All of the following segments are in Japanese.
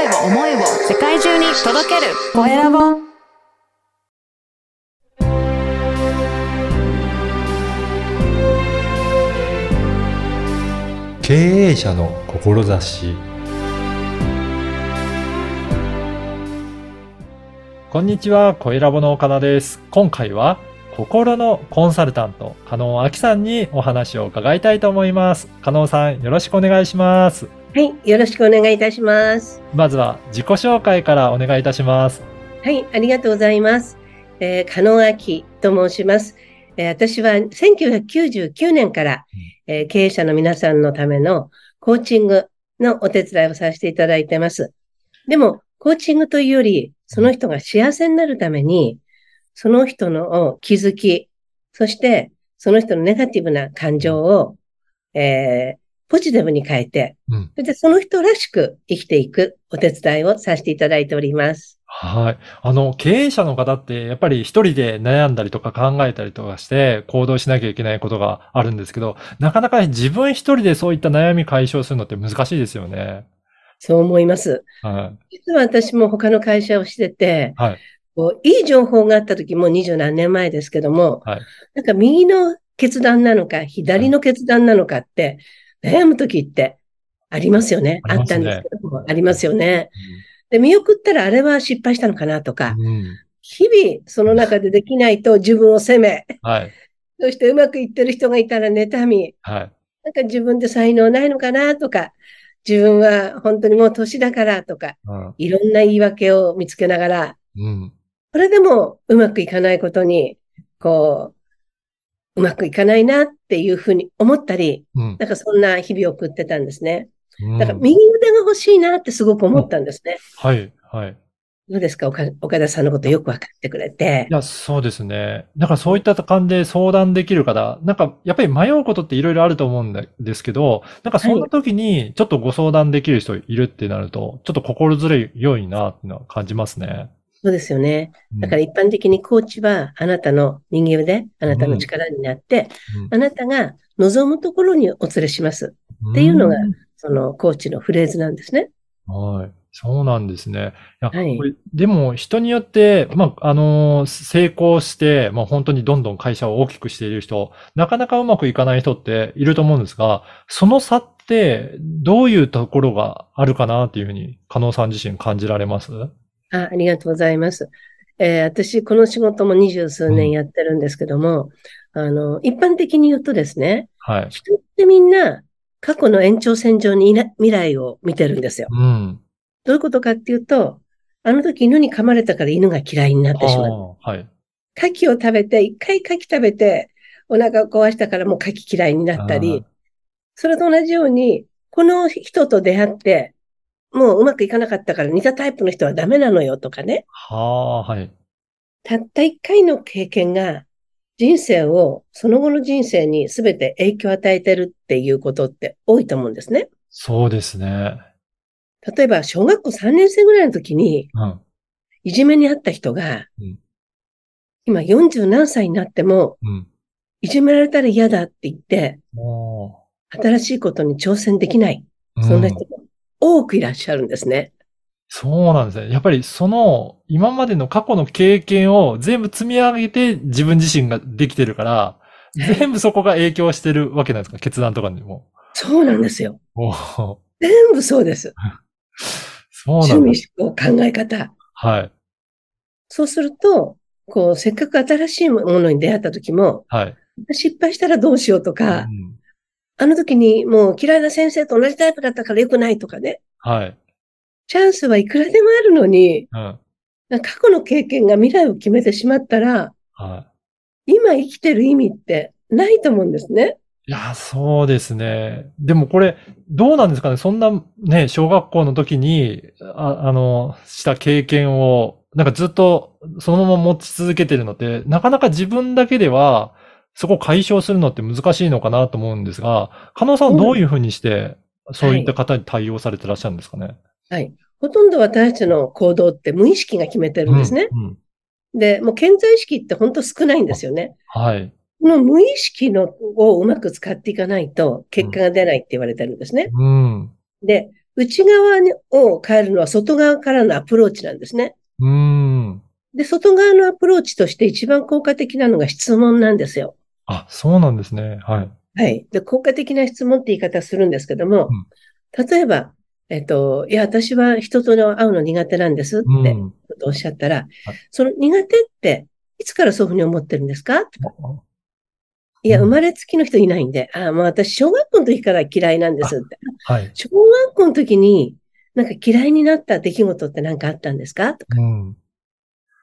声を、思いを世界中に届けるコエラボ。経営者の志こんにちは、コエラボの岡田です。今回は心のコンサルタント、加納明さんにお話を伺いたいと思います。加納さん、よろしくお願いします。はい、よろしくお願いいたします。まずは自己紹介からお願いいたします。はい、ありがとうございます。えー、加納明と申します。えー私は1999年から、えー経営者の皆さんのためのコーチングのお手伝いをさせていただいてます。でも、コーチングというより、その人が幸せになるために、その人の気づき、そしてその人のネガティブな感情を、えーポジティブに変えて、うん。それでその人らしく生きていくお手伝いをさせていただいております。はい。あの、経営者の方って、やっぱり一人で悩んだりとか考えたりとかして行動しなきゃいけないことがあるんですけど、なかなか自分一人でそういった悩み解消するのって難しいですよね。そう思います。はい。実は私も他の会社をしてて、はい。こういい情報があった時も二十何年前ですけども、はいなんか右の決断なのか、左の決断なのかって、悩む時ってありますよね。あねあったんですけども、ありますよね。で、見送ったらあれは失敗したのかなとか、うん。日々その中でできないと自分を責め、はい。そしてうまくいってる人がいたら妬み、はい。なんか自分で才能ないのかなとか、自分は本当にもう年だからとか、うん。いろんな言い訳を見つけながら、うん。それでもうまくいかないことに、こう、うまくいかないなっていうふうに思ったり、うん。なんかそんな日々を送ってたんですね。うんだから右腕が欲しいなってすごく思ったんですね。はい。はい。どうですか？岡岡田さんのことよくわかってくれてい。や、そうですね。だからそういった感じで相談できる方、なんかやっぱり迷うことっていろいろあると思うんですけど、なんかそんな時にちょっとご相談できる人いるってなると、ちょっと心強いなっていうのは感じますね。そうですよね。うんだから一般的にコーチはあなたの右腕、あなたの力になって、うんあなたが望むところにお連れします。っていうのがそのコーチのフレーズなんですね。はい。そうなんですね。いやはいでも人によって、まあ、あのー成功して、まあ、本当にどんどん会社を大きくしている人、なかなかうまくいかない人っていると思うんですが、その差ってどういうところがあるかなっていうふうに、加納さん自身感じられます？あ、ありがとうございます。えー私、この仕事も二十数年やってるんですけども、あの、一般的に言うとですね、はい。人ってみんな過去の延長線上にいな未来を見てるんですよ。うん。どういうことかっていうと、あの時犬に噛まれたから犬が嫌いになってしまう。はい。牡蠣を食べて、一回牡蠣食べて、お腹を壊したからもう牡蠣嫌いになったり、それと同じように、この人と出会って、もううまくいかなかったから似たタイプの人はダメなのよとかね。はあ、はい。たった一回の経験が人生を、その後の人生に全て影響を与えてるっていうことって多いと思うんですね。そうですね。例えば、小学校3年生ぐらいの時に、うん。いじめにあった人が、うん今40何歳になっても、うん。いじめられたら嫌だって言って、お新しいことに挑戦できない。ーそんなうん人も多くいらっしゃるんですね。そうなんですね。やっぱりその、今までの過去の経験を全部積み上げて自分自身ができてるから、はい全部そこが影響してるわけなんですか？決断とかにも。そうなんですよ。全部そうです。そうなん趣です。味思考、考え方。はい。そうすると、こう、せっかく新しいものに出会った時も、はい。失敗したらどうしようとか、うんあの時にもう嫌いな先生と同じタイプだったから良くないとかね。はい。チャンスはいくらでもあるのに、うん。過去の経験が未来を決めてしまったら、は今生きてる意味ってないと思うんですね。い。いや、そうですね。でもこれ、どうなんですかね？そんなね、小学校の時に、ああの、した経験を、なんかずっとそのまま持ち続けてるのって、なかなか自分だけでは、そこを解消するのって難しいのかなと思うんですが、加納さんはどういうふうにして、そういった方に対応されてらっしゃるんですかね？はい。ほとんど私たちの行動って無意識が決めてるんですね。うんうんで、もう潜在意識って本当少ないんですよね。はい。この無意識のをうまく使っていかないと結果が出ないって言われてるんですね。うん。で、内側にを変えるのは外側からのアプローチなんですね。うーん。で、外側のアプローチとして一番効果的なのが質問なんですよ。あ、そうなんですね。はい。はい。で、効果的な質問って言い方するんですけども、例えば、えっと、いや、私は人と会うの苦手なんですってうん。おっしゃったら、その苦手って、いつからそういうふうに思ってるんですか？とかいや、うん生まれつきの人いないんで、ああ、もう私、小学校の時から嫌いなんですって。はい。小学校の時に、なんか嫌いになった出来事って何かあったんですか？とか。うん。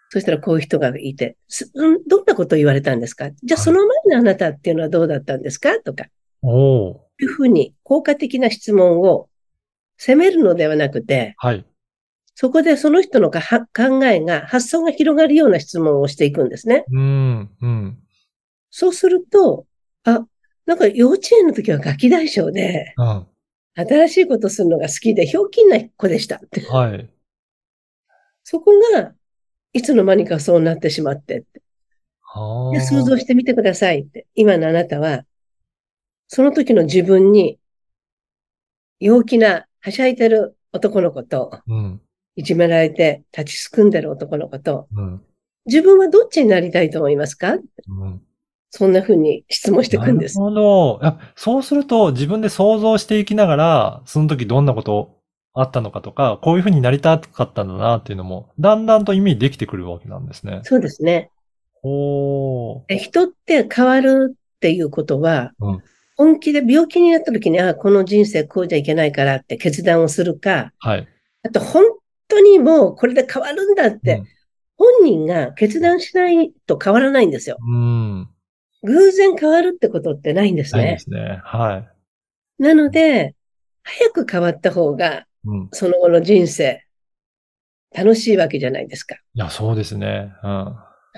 そしたらこういう人がいて、すうんどんなことを言われたんですか？じゃあはいその前のあなたっていうのはどうだったんですか？とか。おー。いうふうに効果的な質問を責めるのではなくて、はい。そこでその人の考えが、発想が広がるような質問をしていくんですね。うん。うん。そうすると、あ、なんか幼稚園の時はガキ大将で、うん。新しいことするのが好きで、ひょうきんな子でしたって。はい。そこが、いつの間にかそうなってしまってって。はで想像してみてくださいって。今のあなたは、その時の自分に、陽気な、はしゃいでる男の子と、うん。いじめられて立ちすくんでる男の子と、うん。自分はどっちになりたいと思いますか？うん。そんな風に質問していくんです。なるほど。そうすると自分で想像していきながら、その時どんなことあったのかとか、こういうふうになりたかったんだなっていうのも、だんだんとイメージできてくるわけなんですね。そうですね。お人って変わるっていうことは、うん本気で病気になった時に、あこの人生こうじゃいけないからって決断をするか、はい。あと本当にもうこれで変わるんだって、本人が決断しないと変わらないんですよ。うん。うん。偶然変わるってことってないんですねないで。すね。はい。なので、早く変わった方が、うん。その後の人生、楽しいわけじゃないですか。いや、そうですね。う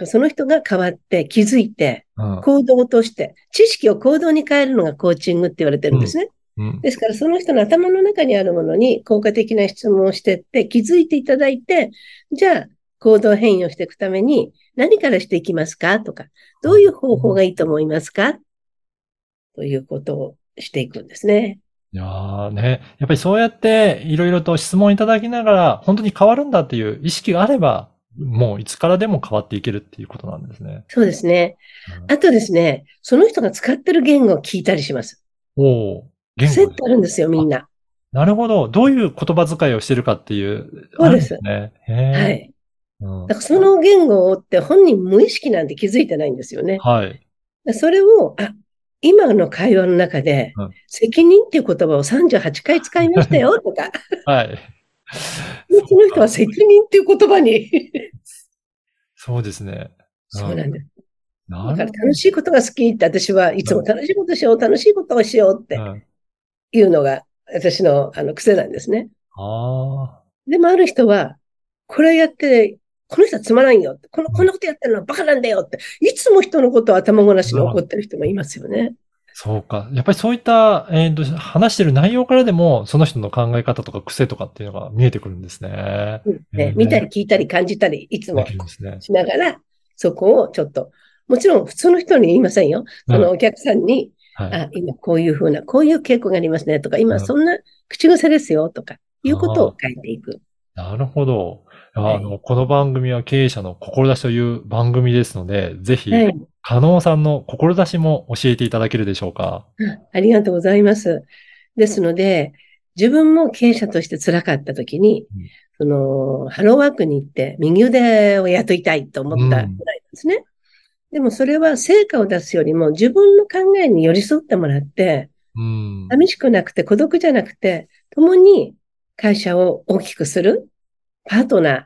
ん。その人が変わって気づいて、うん。行動として、知識を行動に変えるのがコーチングって言われてるんですね。うん。ですから、その人の頭の中にあるものに効果的な質問をしてって、気づいていただいて、じゃあ、行動変容していくために何からしていきますかとか、どういう方法がいいと思いますか？ということをしていくんですね。いやーね。やっぱりそうやっていろいろと質問いただきながら、本当に変わるんだっていう意識があれば、もういつからでも変わっていけるっていうことなんですね。そうですね。うんあとですね、その人が使ってる言語を聞いたりします。おお言癖っ語てあるんですよ、みんな。なるほど。どういう言葉遣いをしてるかっていう。そうですあるんね。はい。うんだからその言語って本人無意識なんて気づいてないんですよね。はい。それを、あ、今の会話の中でうん、責任っていう言葉を38回使いましたよ とか、はい。その人は責任っていう言葉に。そうですね。そうなんです。だから楽しいことが好きって私はいつも楽しいことしよう、楽しいことをしようっていうのが私のあの癖なんですね。あでもある人は、これやって、この人はつまらんよ。この、こんなことやってるのはバカなんだよって。いつも人のことを頭ごなしに怒ってる人もいますよね。あ、そうか。やっぱりそういった、えっと、話してる内容からでも、その人の考え方とか癖とかっていうのが見えてくるんですね。うんねうん見たり聞いたり感じたり、いつも。しながら、そこをちょっと、もちろん普通の人に言いませんよ。そのお客さんに、はい。あ、今こういうふうな、こういう傾向がありますねとか、うん今そんな口癖ですよとか、いうことを変えていく。なるほど。あはいの、この番組は経営者の志という番組ですので、ぜひ、はい。加納さんの志も教えていただけるでしょうか？ありがとうございます。ですので、自分も経営者として辛かった時にうん、その、ハローワークに行って右腕を雇いたいと思ったぐらいなんですね。でもそれは成果を出すよりも自分の考えに寄り添ってもらって、うん。寂しくなくて孤独じゃなくて、共に会社を大きくするパートナうんー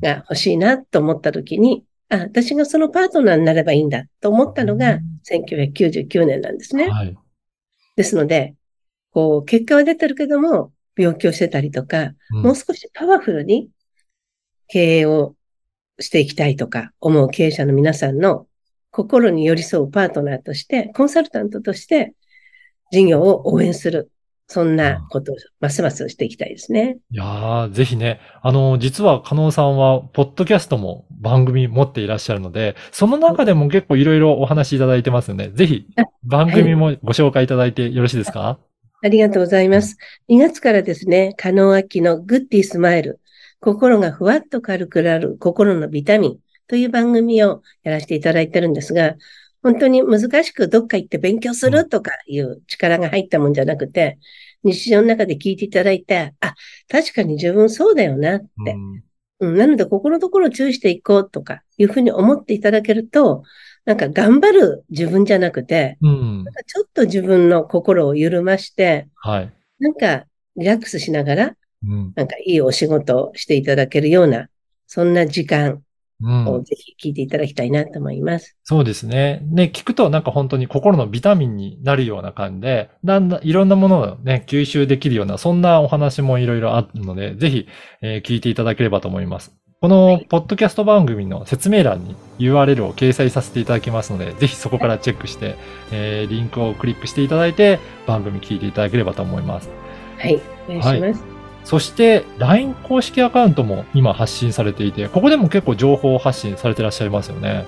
が欲しいなと思った時に、あ、私がそのパートナーになればいいんだと思ったのがうん1999年なんですね。はい。ですので、こう、結果は出てるけども、病気をしてたりとか、うんもう少しパワフルに経営をしていきたいとか思う経営者の皆さんの心に寄り添うパートナーとして、コンサルタントとして事業を応援する。そんなことをますますしていきたいですね。いやー、ぜひね、あの、実は加納さんは、ポッドキャストも番組持っていらっしゃるので、その中でも結構いろいろお話しいただいてますので、ぜひあ、番組もご紹介いただいてよろしいですか？ありがとうございます。2月からですね、加納明のグッディスマイル、心がふわっと軽くなる心のビタミンという番組をやらせていただいてるんですが、本当に難しくどっか行って勉強するとかいう力が入ったもんじゃなくて、日常の中で聞いていただいて、あ、確かに自分そうだよなって。うんうん、なので、ここのところ注意していこうとかいうふうに思っていただけると、なんか頑張る自分じゃなくて、うん。ちょっと自分の心を緩まして、はい。なんかリラックスしながら、うん。なんかいいお仕事をしていただけるような、そんな時間うんをぜひ聞いていただきたいなと思います。そうですね。ね、聞くとなんか本当に心のビタミンになるような感じで、だんだんいろんなものをね、吸収できるような、そんなお話もいろいろあるので、ぜひ、えー聞いていただければと思います。この、ポッドキャスト番組の説明欄に URL を掲載させていただきますので、ぜひそこからチェックして、えーリンクをクリックしていただいて、番組聞いていただければと思います。はい、お願いします。そして、LINE 公式アカウントも今発信されていて、ここでも結構情報発信されてらっしゃいますよね。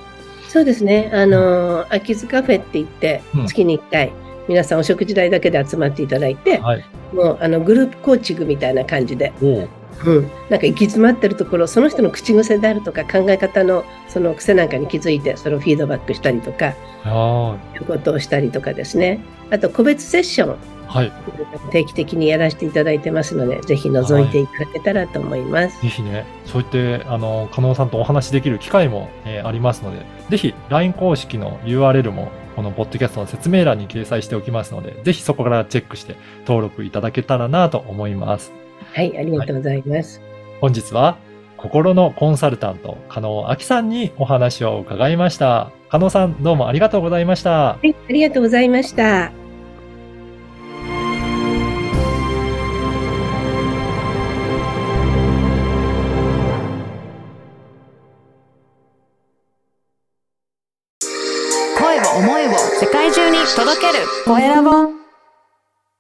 そうですね。あのー、秋津カフェって言ってうん、月に1回、皆さんお食事代だけで集まっていただいて、はい。もうあのグループコーチングみたいな感じで、おううん、なんか行き詰まってるところ、その人の口癖であるとか考え方のその癖なんかに気づいて、それをフィードバックしたりとか、あいうことをしたりとかですね。あと個別セッション、あ、はい。定期的にやらせていただいてますので、ぜひ覗いていただけたらと思います。ぜひね、そう言って、あの、加納さんとお話しできる機会も、えーありますので、ぜひ LINE 公式の URL も、このポッドキャストの説明欄に掲載しておきますので、ぜひそこからチェックして登録いただけたらなと思います。はい、ありがとうございます。本日は、心のコンサルタント、加納明さんにお話を伺いました。加納さん、どうもありがとうございました。はい、ありがとうございました。声